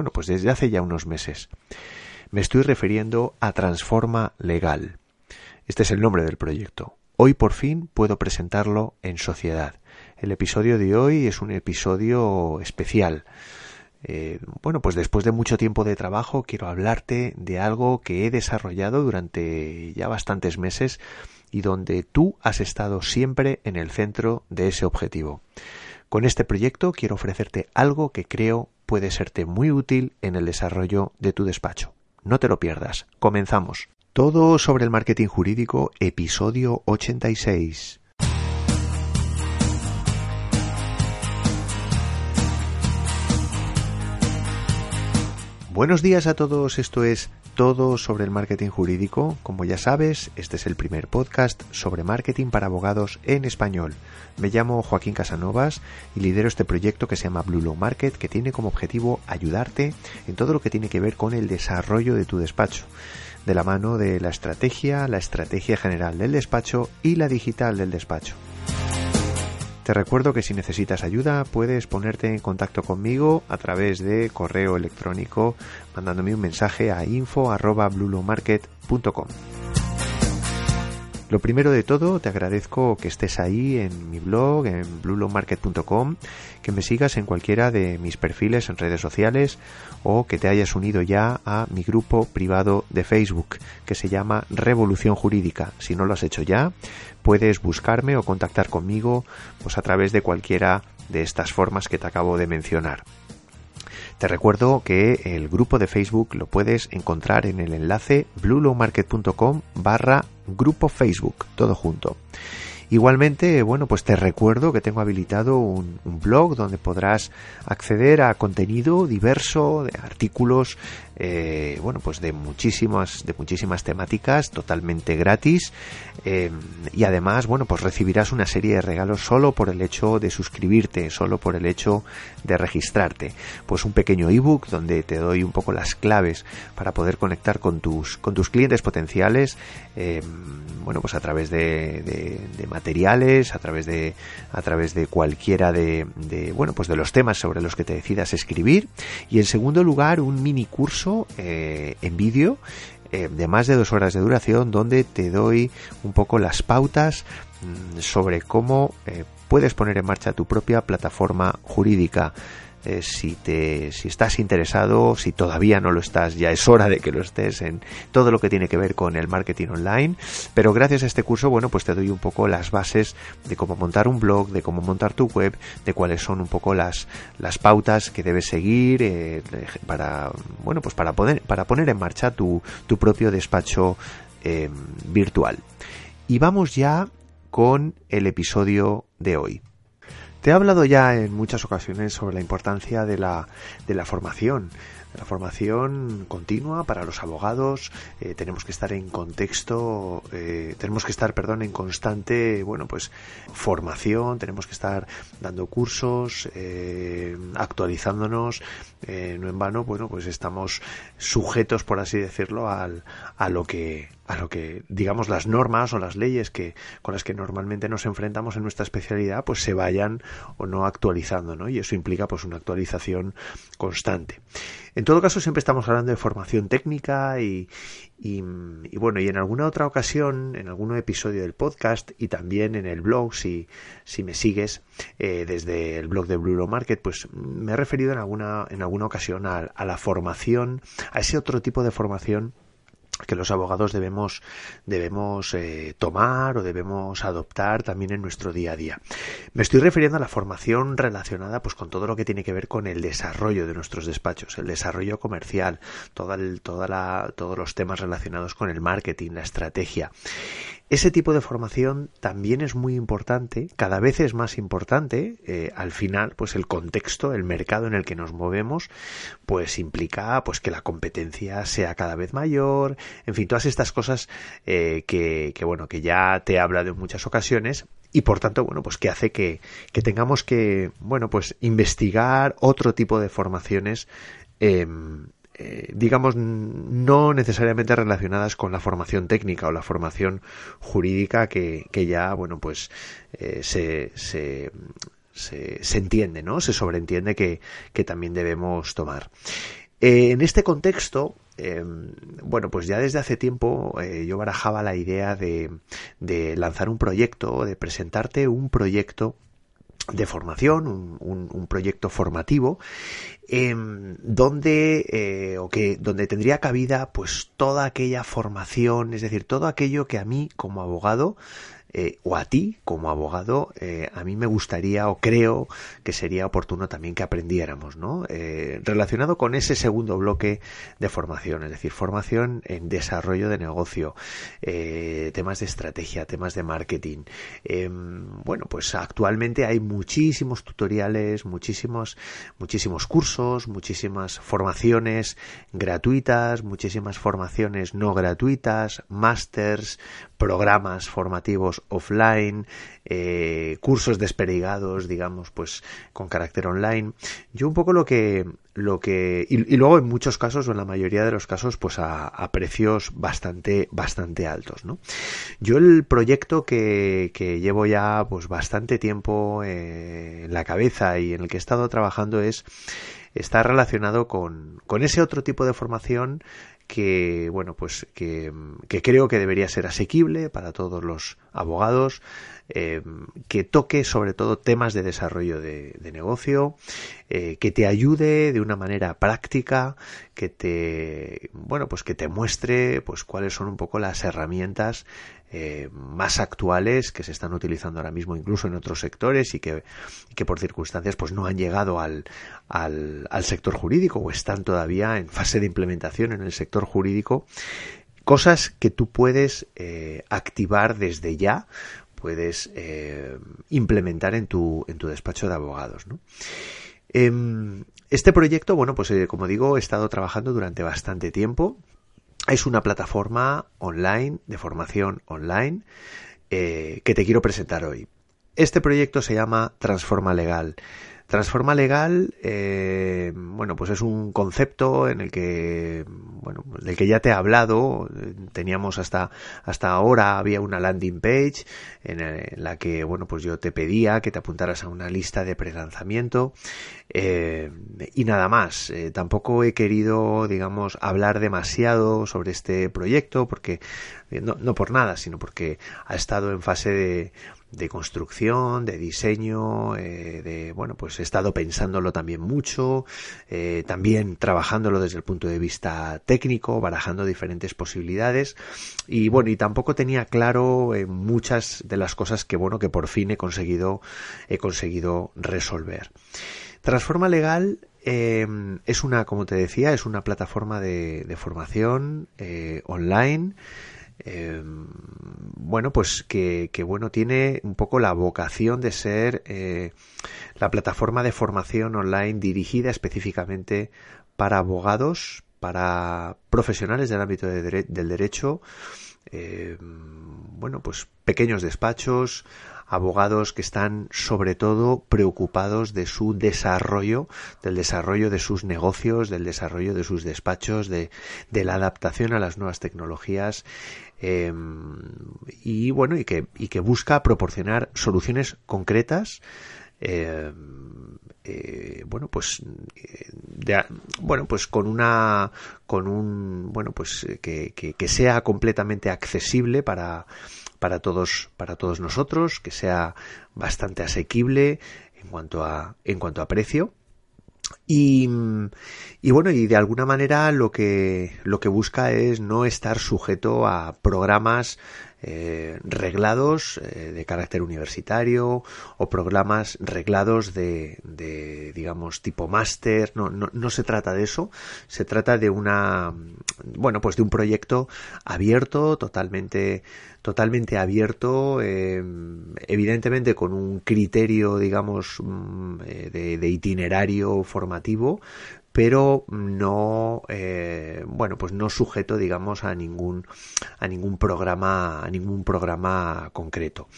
bueno, pues desde hace ya unos meses. Me estoy refiriendo a Transforma Legal. Este es el nombre del proyecto. Hoy por fin puedo presentarlo en sociedad. El episodio de hoy es un episodio especial. Eh, bueno, pues después de mucho tiempo de trabajo quiero hablarte de algo que he desarrollado durante ya bastantes meses y donde tú has estado siempre en el centro de ese objetivo. Con este proyecto quiero ofrecerte algo que creo puede serte muy útil en el desarrollo de tu despacho. No te lo pierdas. Comenzamos. Todo sobre el marketing jurídico, episodio 86. Buenos días a todos, esto es todo sobre el marketing jurídico. Como ya sabes, este es el primer podcast sobre marketing para abogados en español. Me llamo Joaquín Casanovas y lidero este proyecto que se llama Blue Law Market, que tiene como objetivo ayudarte en todo lo que tiene que ver con el desarrollo de tu despacho, de la mano de la estrategia, la estrategia general del despacho y la digital del despacho. Te recuerdo que si necesitas ayuda puedes ponerte en contacto conmigo a través de correo electrónico mandándome un mensaje a info@blulomarket.com. Lo primero de todo, te agradezco que estés ahí en mi blog, en blulomarket.com, que me sigas en cualquiera de mis perfiles en redes sociales o que te hayas unido ya a mi grupo privado de Facebook, que se llama Revolución Jurídica. Si no lo has hecho ya, puedes buscarme o contactar conmigo pues a través de cualquiera de estas formas que te acabo de mencionar. Te recuerdo que el grupo de Facebook lo puedes encontrar en el enlace bluelowmarket.com barra grupo Facebook, todo junto. Igualmente, bueno, pues te recuerdo que tengo habilitado un, blog donde podrás acceder a contenido diverso, de artículos, eh, bueno, pues de muchísimas, de muchísimas temáticas, totalmente gratis. Eh, y además, bueno, pues recibirás una serie de regalos solo por el hecho de suscribirte, solo por el hecho de registrarte. Pues un pequeño ebook donde te doy un poco las claves para poder conectar con tus, con tus clientes potenciales, eh, bueno, pues a través de, de, materiales, a través de, a través de cualquiera de, de, bueno, pues de los temas sobre los que te decidas escribir. Y en segundo lugar, un mini curso eh, en vídeo eh, de más de dos horas de duración donde te doy un poco las pautas mm, sobre cómo eh, puedes poner en marcha tu propia plataforma jurídica eh, si te si estás interesado si todavía no lo estás ya es hora de que lo estés en todo lo que tiene que ver con el marketing online. Pero gracias a este curso bueno pues te doy un poco las bases de cómo montar un blog de cómo montar tu web de cuáles son un poco las las pautas que debes seguir eh, para bueno pues para poner para poner en marcha tu, tu propio despacho eh, virtual. Y vamos ya con el episodio de hoy te he hablado ya en muchas ocasiones sobre la importancia de la, de la formación, la formación continua para los abogados. Eh, tenemos que estar en contexto eh, tenemos que estar perdón en constante bueno pues formación tenemos que estar dando cursos eh, actualizándonos. No en vano bueno pues estamos sujetos por así decirlo al, a lo que a lo que digamos las normas o las leyes que con las que normalmente nos enfrentamos en nuestra especialidad pues se vayan o no actualizando no y eso implica pues una actualización constante. En todo caso, siempre estamos hablando de formación técnica y, y, bueno, y en alguna otra ocasión, en algún episodio del podcast y también en el blog, si, si me sigues eh, desde el blog de Blue Market, pues me he referido en alguna, en alguna ocasión a, a la formación, a ese otro tipo de formación que los abogados debemos debemos eh, tomar o debemos adoptar también en nuestro día a día. Me estoy refiriendo a la formación relacionada pues con todo lo que tiene que ver con el desarrollo de nuestros despachos, el desarrollo comercial, toda la, todos los temas relacionados con el marketing, la estrategia. Ese tipo de formación también es muy importante, cada vez es más importante. Eh, al final, pues el contexto, el mercado en el que nos movemos, pues implica pues que la competencia sea cada vez mayor. En fin, todas estas cosas eh, que, que, bueno, que ya te he hablado en muchas ocasiones y por tanto, bueno, pues que hace que, que tengamos que, bueno, pues investigar otro tipo de formaciones. Eh, eh, digamos, no necesariamente relacionadas con la formación técnica o la formación jurídica que, que ya, bueno, pues eh, se, se, se, entiende, ¿no? Se sobreentiende que, que también debemos tomar. en este contexto, bueno, pues ya desde hace tiempo yo barajaba la idea de, de lanzar un proyecto, de presentarte un proyecto de formación, un, proyecto formativo, em, donde, eh, o que, donde tendría cabida pues toda aquella formación, es decir, todo aquello que a mí como abogado eh, o a ti como abogado, eh, a mí me gustaría o creo que sería oportuno también que aprendiéramos, ¿no? Eh, relacionado con ese segundo bloque de formación, es decir, formación en desarrollo de negocio, temas de estrategia, temas de marketing. Em, bueno, pues actualmente hay muchísimos tutoriales, muchísimos, muchísimos cursos, muchísimas formaciones gratuitas, muchísimas formaciones no gratuitas, másters, programas formativos offline, eh, cursos desperigados, digamos, pues con carácter online. Yo un poco lo que, lo que, y, luego en muchos casos o en la mayoría de los casos, pues a, precios bastante, bastante altos, ¿no? Yo el proyecto que, que llevo ya, pues bastante tiempo eh, en la cabeza y en el que he estado trabajando es está relacionado con, con ese otro tipo de formación que bueno pues que, creo que debería ser asequible para todos los abogados eh, que toque sobre todo temas de desarrollo de, negocio eh, que te ayude de una manera práctica que te bueno pues que te muestre pues cuáles son un poco las herramientas eh, más actuales que se están utilizando ahora mismo incluso en otros sectores y que, que por circunstancias pues no han llegado al, al, al, sector jurídico o están todavía en fase de implementación en el sector jurídico cosas que tú puedes eh, activar desde ya puedes eh, implementar en tu, en tu despacho de abogados ¿no? Em, este proyecto, bueno, pues como digo, he estado trabajando durante bastante tiempo es una plataforma online, de formación online, eh, que te quiero presentar hoy. Este proyecto se llama Transforma Legal. Transforma Legal, eh, bueno, pues es un concepto en el que, bueno, del que ya te he hablado. Teníamos hasta, hasta ahora había una landing page en, la que, bueno, pues yo te pedía que te apuntaras a una lista de prelanzamiento eh, y nada más. Eh, tampoco he querido, digamos, hablar demasiado sobre este proyecto porque no, no por nada, sino porque ha estado en fase de de construcción, de diseño, eh, de bueno, pues he estado pensándolo también mucho, eh, también trabajándolo desde el punto de vista técnico, barajando diferentes posibilidades y bueno, y tampoco tenía claro eh, muchas de las cosas que bueno que por fin he conseguido he conseguido resolver. Transforma Legal es una, como te decía, es una plataforma de, de formación online eh, bueno, pues que, bueno, tiene un poco la vocación de ser eh, la plataforma de formación online dirigida específicamente para abogados, para profesionales del ámbito del derecho, eh, bueno, pues pequeños despachos, abogados que están sobre todo preocupados de su desarrollo, del desarrollo de sus negocios, del desarrollo de sus despachos, de, la adaptación a las nuevas tecnologías eh, y bueno y que, y que busca proporcionar soluciones concretas eh, eh, bueno pues de, bueno pues con una con un bueno pues que, que, que sea completamente accesible para para todos, para todos nosotros, que sea bastante asequible en cuanto a, en cuanto a precio. Y, y, bueno, y de alguna manera lo que, lo que busca es no estar sujeto a programas eh, reglados eh, de carácter universitario o programas reglados de, de digamos tipo máster. No, no, no, se trata de eso. Se trata de una bueno pues de un proyecto abierto totalmente totalmente abierto eh, evidentemente con un criterio digamos mm, de, de itinerario formativo pero no eh, bueno pues no sujeto digamos a ningún a ningún programa a ningún programa concreto.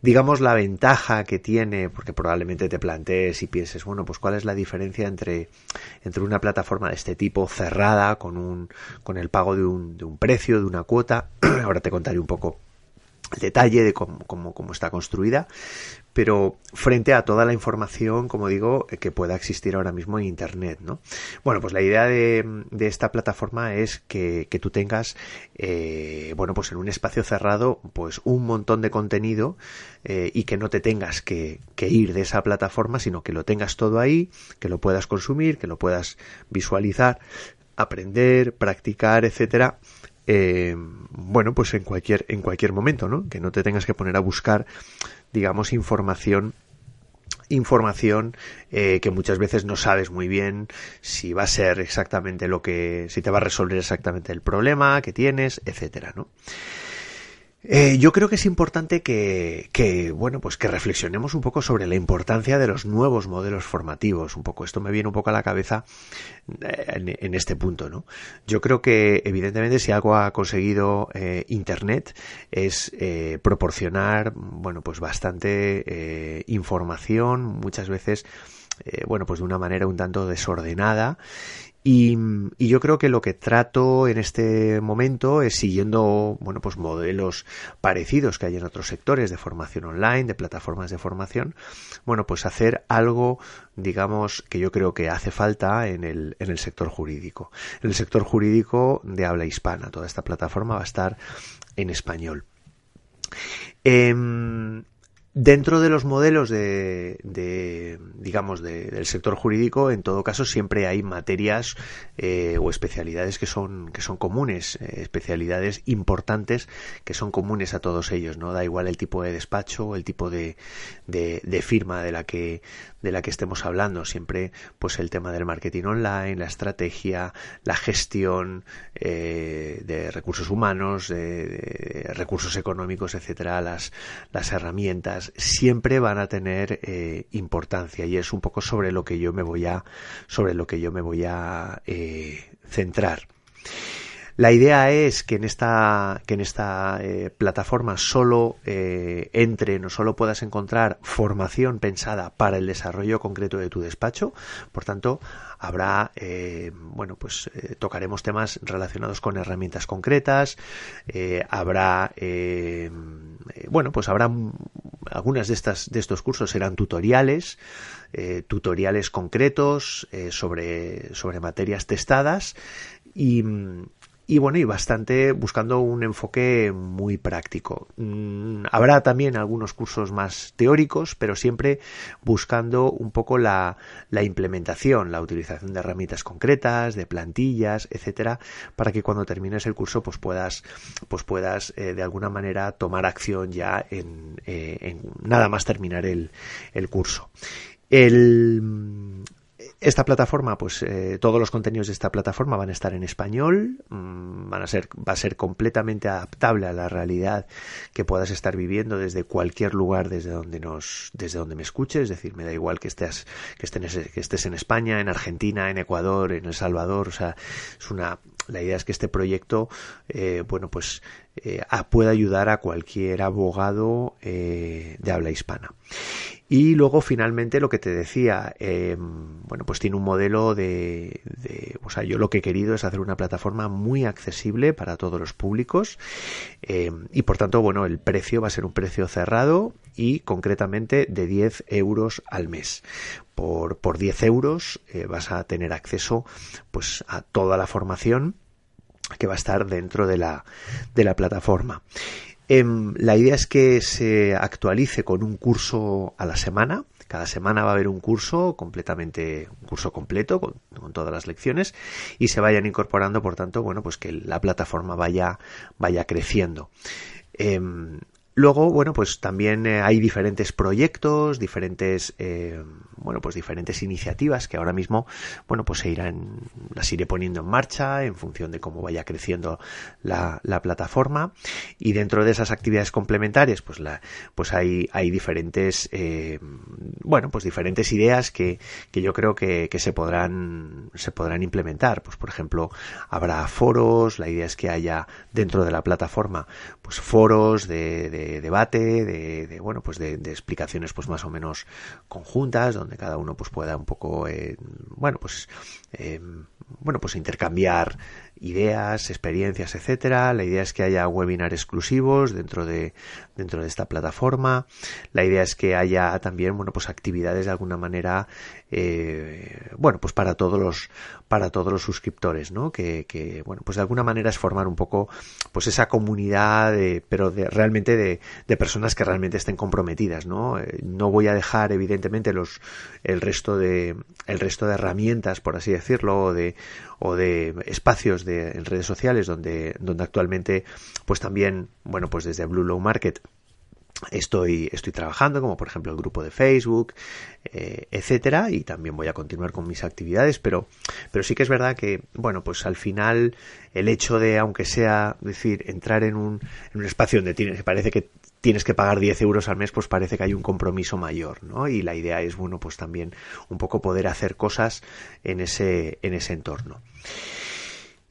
Digamos la ventaja que tiene porque probablemente te plantees y pienses bueno pues cuál es la diferencia entre entre una plataforma de este tipo cerrada con un con el pago de un, de un precio de una cuota ahora te contaré un poco detalle de cómo, cómo, está construida, pero frente a toda la información, como digo, que pueda existir ahora mismo en Internet, ¿no? Bueno, pues la idea de, esta plataforma es que, tú tengas, eh, bueno, pues en un espacio cerrado, pues un montón de contenido eh, y que no te tengas que, que ir de esa plataforma, sino que lo tengas todo ahí, que lo puedas consumir, que lo puedas visualizar, aprender, practicar, etcétera, eh, bueno, pues en cualquier, en cualquier momento, ¿no? Que no te tengas que poner a buscar, digamos, información información eh, que muchas veces no sabes muy bien si va a ser exactamente lo que, si te va a resolver exactamente el problema que tienes, etcétera, ¿no? Eh, yo creo que es importante que, que, bueno, pues que reflexionemos un poco sobre la importancia de los nuevos modelos formativos. Un poco, esto me viene un poco a la cabeza eh, en, este punto, ¿no? Yo creo que, evidentemente, si algo ha conseguido eh, Internet es proporcionar, bueno, pues bastante información, muchas veces, bueno, pues de una manera un tanto desordenada y, yo creo que lo que trato en este momento es siguiendo, bueno, pues modelos parecidos que hay en otros sectores de formación online, de plataformas de formación, bueno, pues hacer algo, digamos, que yo creo que hace falta en el, en el sector jurídico. En el sector jurídico de habla hispana, toda esta plataforma va a estar en español. Em, Dentro de los modelos de, digamos, del sector jurídico, en todo caso, siempre hay materias eh, o especialidades que son, que son comunes, eh, especialidades importantes que son comunes a todos ellos, ¿no? Da igual el tipo de despacho, el tipo de, de firma de la que, de la que estemos hablando. Siempre, pues el tema del marketing online, la estrategia, la gestión eh, de recursos humanos, de, recursos económicos, etcétera, las, las herramientas, siempre van a tener eh, importancia y es un poco sobre lo que yo me voy a, sobre lo que yo me voy a eh, centrar. La idea es que en esta, que en esta eh, plataforma solo eh, entre, no solo puedas encontrar formación pensada para el desarrollo concreto de tu despacho, por tanto, habrá, eh, bueno, pues tocaremos temas relacionados con herramientas concretas, habrá, bueno, pues habrá algunas de estas, de estos cursos serán tutoriales, tutoriales concretos sobre, sobre materias testadas y, y bueno, y bastante buscando un enfoque muy práctico. Mm, habrá también algunos cursos más teóricos, pero siempre buscando un poco la, la implementación, la utilización de herramientas concretas, de plantillas, etcétera, para que cuando termines el curso pues puedas, pues puedas eh, de alguna manera tomar acción ya en, eh, en nada más terminar el, el curso. El, esta plataforma, pues eh, todos los contenidos de esta plataforma van a estar en español, mm, van a ser, va a ser completamente adaptable a la realidad que puedas estar viviendo desde cualquier lugar desde donde nos, desde donde me escuches, es decir, me da igual que estés, que estés, que estés en España, en Argentina, en Ecuador, en El Salvador, o sea, es una, la idea es que este proyecto, eh, bueno, pues eh, pueda ayudar a cualquier abogado de habla hispana. Y luego finalmente lo que te decía, em, bueno, pues tiene un modelo de, o sea, yo lo que he querido es hacer una plataforma muy accesible para todos los públicos em, y por tanto, bueno, el precio va a ser un precio cerrado y concretamente de 10 euros al mes. Por, por 10 euros eh, vas a tener acceso pues a toda la formación que va a estar dentro de la, de la plataforma. Em, la idea es que se actualice con un curso a la semana. Cada semana va a haber un curso completamente, un curso completo con, todas las lecciones y se vayan incorporando, por tanto, bueno, pues que la plataforma vaya, vaya creciendo. Em, Luego, bueno, pues también eh, hay diferentes proyectos, diferentes, eh, bueno, pues diferentes iniciativas que ahora mismo, bueno, pues se irán, las iré poniendo en marcha en función de cómo vaya creciendo la, la plataforma. Y dentro de esas actividades complementarias, pues la, pues hay, hay diferentes, eh, bueno, pues diferentes ideas que, que yo creo que, que se podrán, se podrán implementar. Pues por ejemplo, habrá foros, la idea es que haya dentro de la plataforma, pues foros de debate, de, bueno, pues de, explicaciones pues más o menos conjuntas, donde cada uno pues pueda un poco, eh, bueno, pues, eh, bueno, pues intercambiar ideas, experiencias, etcétera. La idea es que haya webinars exclusivos dentro de dentro de esta plataforma. La idea es que haya también, bueno, pues actividades de alguna manera, eh, bueno, pues para todos los para todos los suscriptores, ¿no? Que, bueno, pues de alguna manera es formar un poco, pues esa comunidad, de, pero de, realmente de, de personas que realmente estén comprometidas, ¿no? Eh, no voy a dejar, evidentemente, los el resto de el resto de herramientas, por así decirlo, o de o de espacios de en redes sociales donde donde actualmente, pues también, bueno, pues desde Blue Low Market estoy, estoy trabajando, como por ejemplo el grupo de Facebook, eh, etcétera, y también voy a continuar con mis actividades, pero, pero sí que es verdad que, bueno, pues al final el hecho de, aunque sea, decir, entrar en un, en un espacio donde tienes, parece que tienes que pagar 10 euros al mes, pues parece que hay un compromiso mayor, ¿no? Y la idea es, bueno, pues también un poco poder hacer cosas en ese, en ese entorno.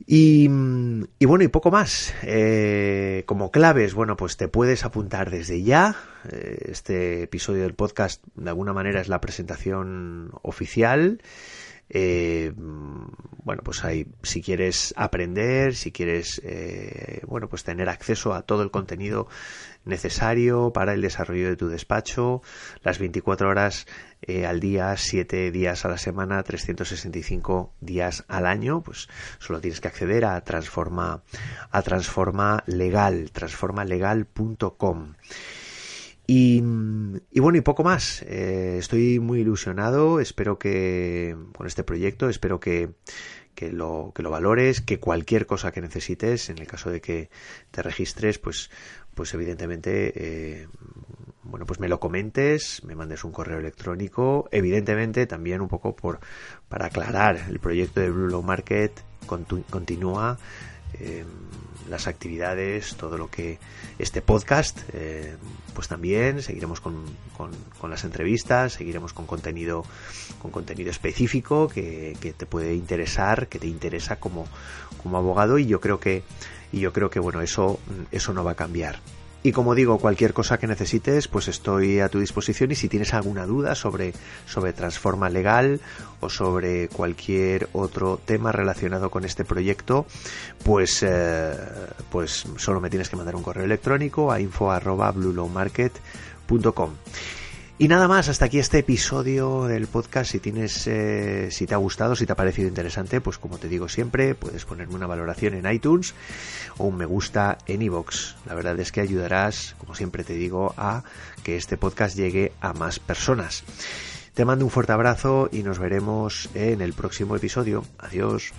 Y, bueno, y poco más. Eh, como claves, bueno, pues te puedes apuntar desde ya. Eh, este episodio del podcast, de alguna manera, es la presentación oficial. Eh, bueno, pues ahí, si quieres aprender, si quieres, eh, bueno, pues tener acceso a todo el contenido necesario para el desarrollo de tu despacho, las 24 horas eh, al día, 7 días a la semana, 365 días al año, pues solo tienes que acceder a Transforma, a Transforma Legal, transformalegal.com. Y, bueno, y poco más. Eh, estoy muy ilusionado. Espero que con este proyecto, espero que, que, lo, que lo valores, que cualquier cosa que necesites, en el caso de que te registres, pues, pues evidentemente, eh, bueno, pues me lo comentes, me mandes un correo electrónico. Evidentemente, también un poco por para aclarar, el proyecto de Blue Low Market continúa. Eh, las actividades, todo lo que este podcast, eh, pues también seguiremos con, con, las entrevistas, seguiremos con contenido, con contenido específico que, que, te puede interesar, que te interesa como, como abogado y yo creo que, y yo creo que bueno, eso, eso no va a cambiar. Y como digo, cualquier cosa que necesites, pues estoy a tu disposición y si tienes alguna duda sobre, sobre Transforma Legal o sobre cualquier otro tema relacionado con este proyecto, pues, eh, pues solo me tienes que mandar un correo electrónico a info@bluelowmarket.com. Y nada más, hasta aquí este episodio del podcast. Si tienes, eh, si te ha gustado, si te ha parecido interesante, pues como te digo siempre, puedes ponerme una valoración en iTunes o un me gusta en iVoox. La verdad es que ayudarás, como siempre te digo, a que este podcast llegue a más personas. Te mando un fuerte abrazo y nos veremos en el próximo episodio. Adiós.